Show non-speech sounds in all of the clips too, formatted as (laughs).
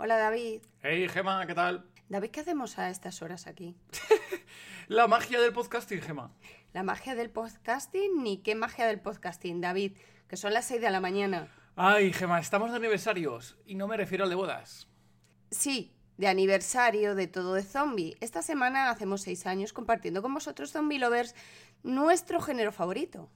Hola David. Hey Gema, ¿qué tal? David, ¿qué hacemos a estas horas aquí? (laughs) La magia del podcasting, Gema. La magia del podcasting, ni qué magia del podcasting, David, que son las 6 de la mañana. Ay, Gema, estamos de aniversarios y no me refiero al de bodas. Sí, de aniversario de todo de zombie. Esta semana hacemos 6 años compartiendo con vosotros, zombie lovers, nuestro género favorito.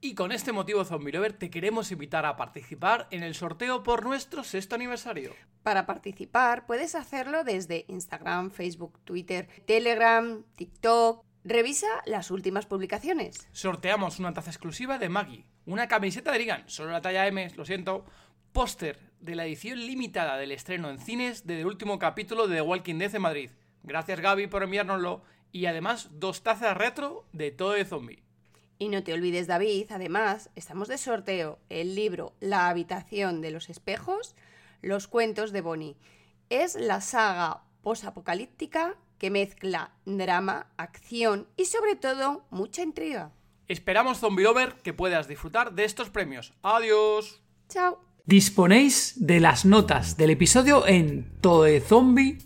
Y con este motivo, Zombie Lover, te queremos invitar a participar en el sorteo por nuestro sexto aniversario. Para participar puedes hacerlo desde Instagram, Facebook, Twitter, Telegram, TikTok. Revisa las últimas publicaciones. Sorteamos una taza exclusiva de Maggie, una camiseta de Ligan, solo la talla M, lo siento, póster de la edición limitada del estreno en cines del último capítulo de The Walking Dead en Madrid. Gracias Gaby por enviárnoslo y además dos tazas retro de todo de zombie. Y no te olvides, David, además, estamos de sorteo el libro La habitación de los espejos, los cuentos de Bonnie. Es la saga posapocalíptica que mezcla drama, acción y sobre todo mucha intriga. Esperamos, Zombie Lover, que puedas disfrutar de estos premios. ¡Adiós! Chao. Disponéis de las notas del episodio en todezombie.com.